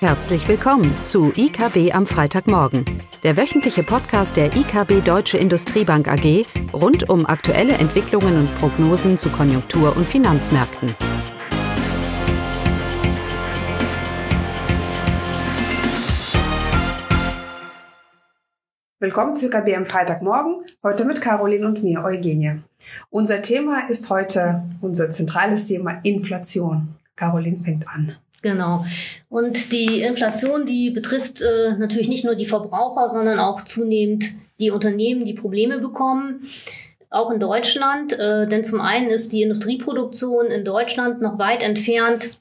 Herzlich willkommen zu IKB am Freitagmorgen, der wöchentliche Podcast der IKB Deutsche Industriebank AG rund um aktuelle Entwicklungen und Prognosen zu Konjunktur- und Finanzmärkten. Willkommen zu IKB am Freitagmorgen, heute mit Caroline und mir, Eugenie. Unser Thema ist heute unser zentrales Thema Inflation. Caroline fängt an. Genau. Und die Inflation, die betrifft äh, natürlich nicht nur die Verbraucher, sondern auch zunehmend die Unternehmen, die Probleme bekommen. Auch in Deutschland, äh, denn zum einen ist die Industrieproduktion in Deutschland noch weit entfernt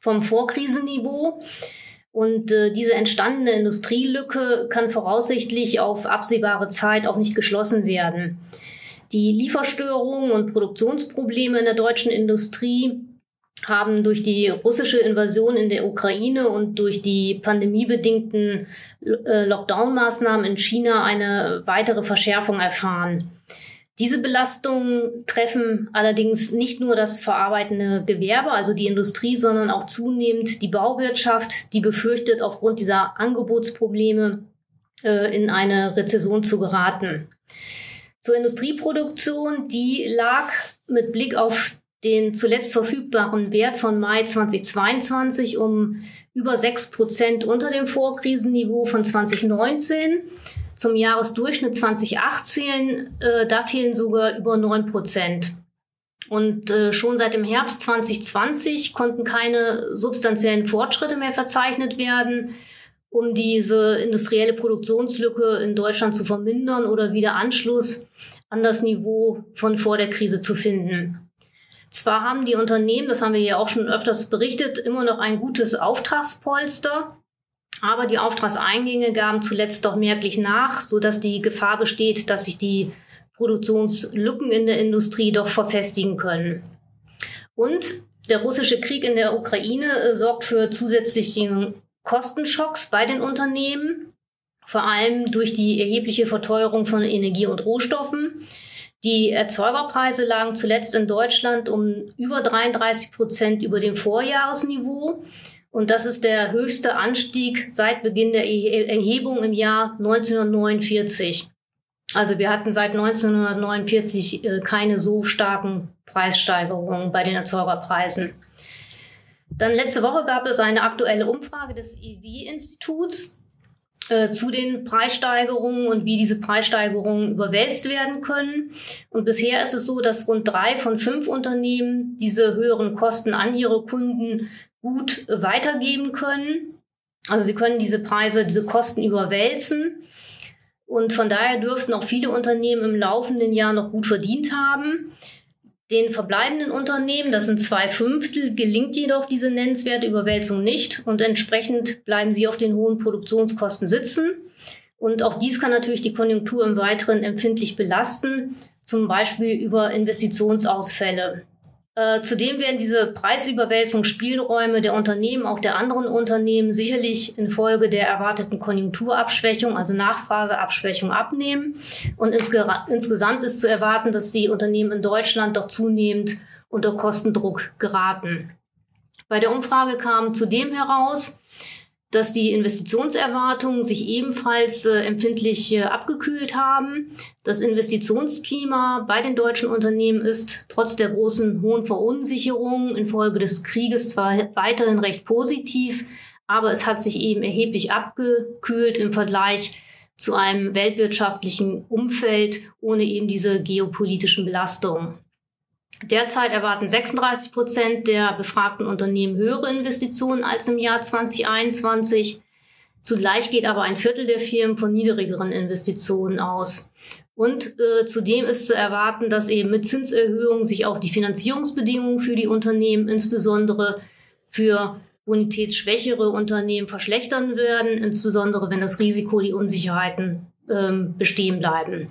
vom Vorkrisenniveau. Und äh, diese entstandene Industrielücke kann voraussichtlich auf absehbare Zeit auch nicht geschlossen werden. Die Lieferstörungen und Produktionsprobleme in der deutschen Industrie haben durch die russische Invasion in der Ukraine und durch die pandemiebedingten äh, Lockdown-Maßnahmen in China eine weitere Verschärfung erfahren. Diese Belastungen treffen allerdings nicht nur das verarbeitende Gewerbe, also die Industrie, sondern auch zunehmend die Bauwirtschaft, die befürchtet, aufgrund dieser Angebotsprobleme äh, in eine Rezession zu geraten. Zur Industrieproduktion, die lag mit Blick auf den zuletzt verfügbaren Wert von Mai 2022 um über 6 Prozent unter dem Vorkrisenniveau von 2019. Zum Jahresdurchschnitt 2018, äh, da fehlen sogar über 9 Prozent. Und äh, schon seit dem Herbst 2020 konnten keine substanziellen Fortschritte mehr verzeichnet werden, um diese industrielle Produktionslücke in Deutschland zu vermindern oder wieder Anschluss an das Niveau von vor der Krise zu finden. Zwar haben die Unternehmen, das haben wir ja auch schon öfters berichtet, immer noch ein gutes Auftragspolster, aber die Auftragseingänge gaben zuletzt doch merklich nach, sodass die Gefahr besteht, dass sich die Produktionslücken in der Industrie doch verfestigen können. Und der russische Krieg in der Ukraine äh, sorgt für zusätzliche Kostenschocks bei den Unternehmen, vor allem durch die erhebliche Verteuerung von Energie und Rohstoffen. Die Erzeugerpreise lagen zuletzt in Deutschland um über 33 Prozent über dem Vorjahresniveau. Und das ist der höchste Anstieg seit Beginn der Erhebung im Jahr 1949. Also wir hatten seit 1949 äh, keine so starken Preissteigerungen bei den Erzeugerpreisen. Dann letzte Woche gab es eine aktuelle Umfrage des EW-Instituts äh, zu den Preissteigerungen und wie diese Preissteigerungen überwälzt werden können. Und bisher ist es so, dass rund drei von fünf Unternehmen diese höheren Kosten an ihre Kunden gut weitergeben können. Also sie können diese Preise, diese Kosten überwälzen. Und von daher dürften auch viele Unternehmen im laufenden Jahr noch gut verdient haben. Den verbleibenden Unternehmen, das sind zwei Fünftel, gelingt jedoch diese nennenswerte Überwälzung nicht und entsprechend bleiben sie auf den hohen Produktionskosten sitzen. Und auch dies kann natürlich die Konjunktur im Weiteren empfindlich belasten, zum Beispiel über Investitionsausfälle. Äh, zudem werden diese Preisüberwälzungsspielräume der Unternehmen, auch der anderen Unternehmen, sicherlich infolge der erwarteten Konjunkturabschwächung, also Nachfrageabschwächung abnehmen. Und insge insgesamt ist zu erwarten, dass die Unternehmen in Deutschland doch zunehmend unter Kostendruck geraten. Bei der Umfrage kam zudem heraus, dass die Investitionserwartungen sich ebenfalls äh, empfindlich äh, abgekühlt haben. Das Investitionsklima bei den deutschen Unternehmen ist trotz der großen hohen Verunsicherung infolge des Krieges zwar weiterhin recht positiv, aber es hat sich eben erheblich abgekühlt im Vergleich zu einem weltwirtschaftlichen Umfeld ohne eben diese geopolitischen Belastungen. Derzeit erwarten 36 Prozent der befragten Unternehmen höhere Investitionen als im Jahr 2021. Zugleich geht aber ein Viertel der Firmen von niedrigeren Investitionen aus. Und äh, zudem ist zu erwarten, dass eben mit Zinserhöhungen sich auch die Finanzierungsbedingungen für die Unternehmen, insbesondere für bonitätsschwächere Unternehmen, verschlechtern werden, insbesondere wenn das Risiko, die Unsicherheiten ähm, bestehen bleiben.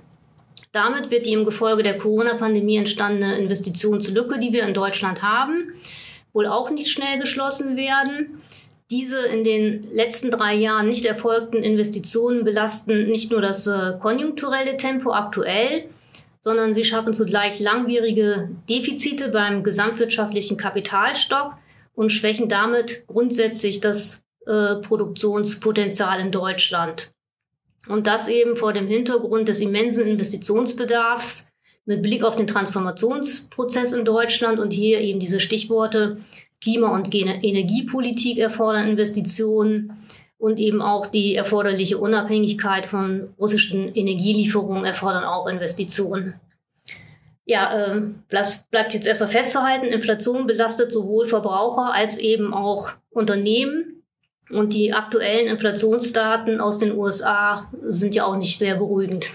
Damit wird die im Gefolge der Corona-Pandemie entstandene Investitionslücke, die wir in Deutschland haben, wohl auch nicht schnell geschlossen werden. Diese in den letzten drei Jahren nicht erfolgten Investitionen belasten nicht nur das äh, konjunkturelle Tempo aktuell, sondern sie schaffen zugleich langwierige Defizite beim gesamtwirtschaftlichen Kapitalstock und schwächen damit grundsätzlich das äh, Produktionspotenzial in Deutschland. Und das eben vor dem Hintergrund des immensen Investitionsbedarfs mit Blick auf den Transformationsprozess in Deutschland und hier eben diese Stichworte Klima- und Energiepolitik erfordern Investitionen und eben auch die erforderliche Unabhängigkeit von russischen Energielieferungen erfordern auch Investitionen. Ja, äh, bleibt jetzt erstmal festzuhalten, Inflation belastet sowohl Verbraucher als eben auch Unternehmen. Und die aktuellen Inflationsdaten aus den USA sind ja auch nicht sehr beruhigend.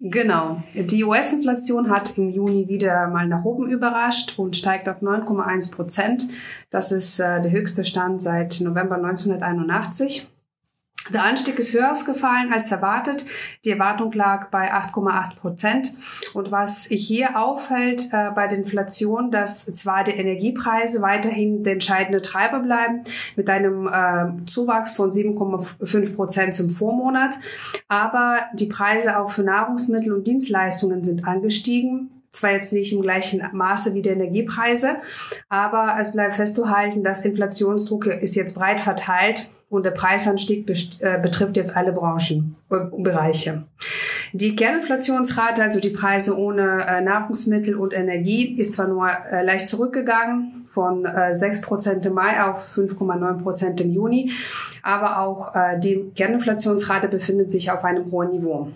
Genau. Die US-Inflation hat im Juni wieder mal nach oben überrascht und steigt auf 9,1 Prozent. Das ist äh, der höchste Stand seit November 1981. Der Anstieg ist höher ausgefallen als erwartet. Die Erwartung lag bei 8,8 Prozent. Und was hier auffällt äh, bei der Inflation, dass zwar die Energiepreise weiterhin der entscheidende Treiber bleiben, mit einem äh, Zuwachs von 7,5 Prozent zum Vormonat, aber die Preise auch für Nahrungsmittel und Dienstleistungen sind angestiegen zwar jetzt nicht im gleichen Maße wie die Energiepreise, aber es bleibt festzuhalten, dass Inflationsdruck ist jetzt breit verteilt und der Preisanstieg äh, betrifft jetzt alle Branchen und Bereiche. Die Kerninflationsrate, also die Preise ohne äh, Nahrungsmittel und Energie, ist zwar nur äh, leicht zurückgegangen von äh, 6% im Mai auf 5,9% im Juni, aber auch die Kerninflationsrate befindet sich auf einem hohen Niveau.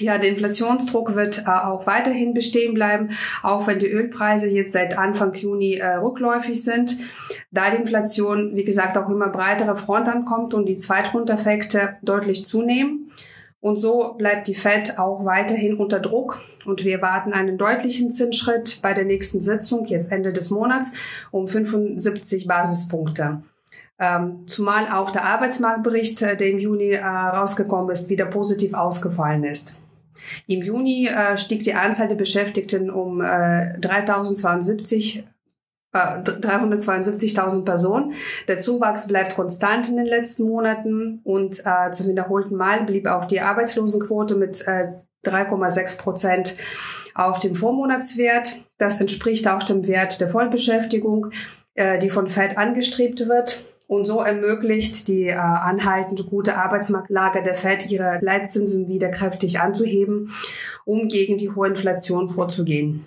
Ja, der Inflationsdruck wird äh, auch weiterhin bestehen bleiben, auch wenn die Ölpreise jetzt seit Anfang Juni äh, rückläufig sind. Da die Inflation, wie gesagt, auch immer breitere Front ankommt und die Zweitrundeffekte deutlich zunehmen. Und so bleibt die Fed auch weiterhin unter Druck und wir erwarten einen deutlichen Zinsschritt bei der nächsten Sitzung, jetzt Ende des Monats, um 75 Basispunkte. Ähm, zumal auch der Arbeitsmarktbericht, äh, der im Juni äh, rausgekommen ist, wieder positiv ausgefallen ist. Im Juni äh, stieg die Anzahl der Beschäftigten um äh, 3072 372.000 äh, Personen. Der Zuwachs bleibt konstant in den letzten Monaten und äh, zum wiederholten Mal blieb auch die Arbeitslosenquote mit äh, 3,6 Prozent auf dem Vormonatswert. Das entspricht auch dem Wert der Vollbeschäftigung, äh, die von Fed angestrebt wird. Und so ermöglicht die äh, anhaltende gute Arbeitsmarktlage der Fed, ihre Leitzinsen wieder kräftig anzuheben, um gegen die hohe Inflation vorzugehen.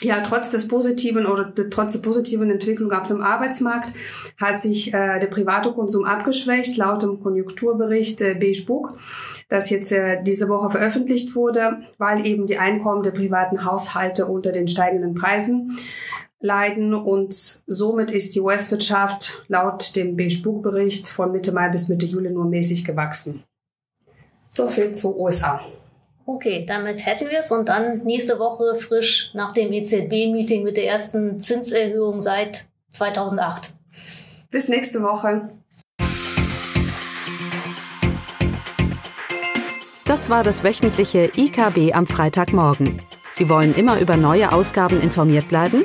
Ja, trotz des positiven oder trotz der positiven Entwicklung auf dem Arbeitsmarkt hat sich äh, der private Konsum abgeschwächt, laut dem Konjunkturbericht äh, Beige Book, das jetzt äh, diese Woche veröffentlicht wurde, weil eben die Einkommen der privaten Haushalte unter den steigenden Preisen leiden und somit ist die US-Wirtschaft laut dem Beige-Buch-Bericht von Mitte Mai bis Mitte Juli nur mäßig gewachsen. So viel zu USA. Okay, damit hätten wir es und dann nächste Woche frisch nach dem EZB-Meeting mit der ersten Zinserhöhung seit 2008. Bis nächste Woche. Das war das wöchentliche IKB am Freitagmorgen. Sie wollen immer über neue Ausgaben informiert bleiben?